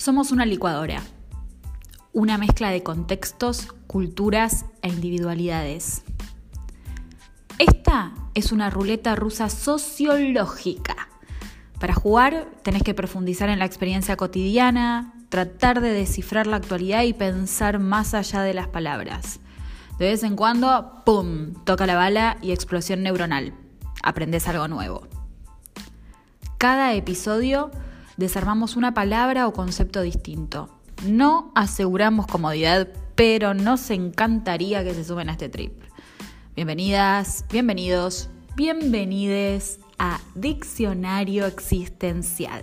Somos una licuadora, una mezcla de contextos, culturas e individualidades. Esta es una ruleta rusa sociológica. Para jugar tenés que profundizar en la experiencia cotidiana, tratar de descifrar la actualidad y pensar más allá de las palabras. De vez en cuando, ¡pum!, toca la bala y explosión neuronal. Aprendes algo nuevo. Cada episodio desarmamos una palabra o concepto distinto. No aseguramos comodidad, pero nos encantaría que se suben a este trip. Bienvenidas, bienvenidos, bienvenides a Diccionario Existencial.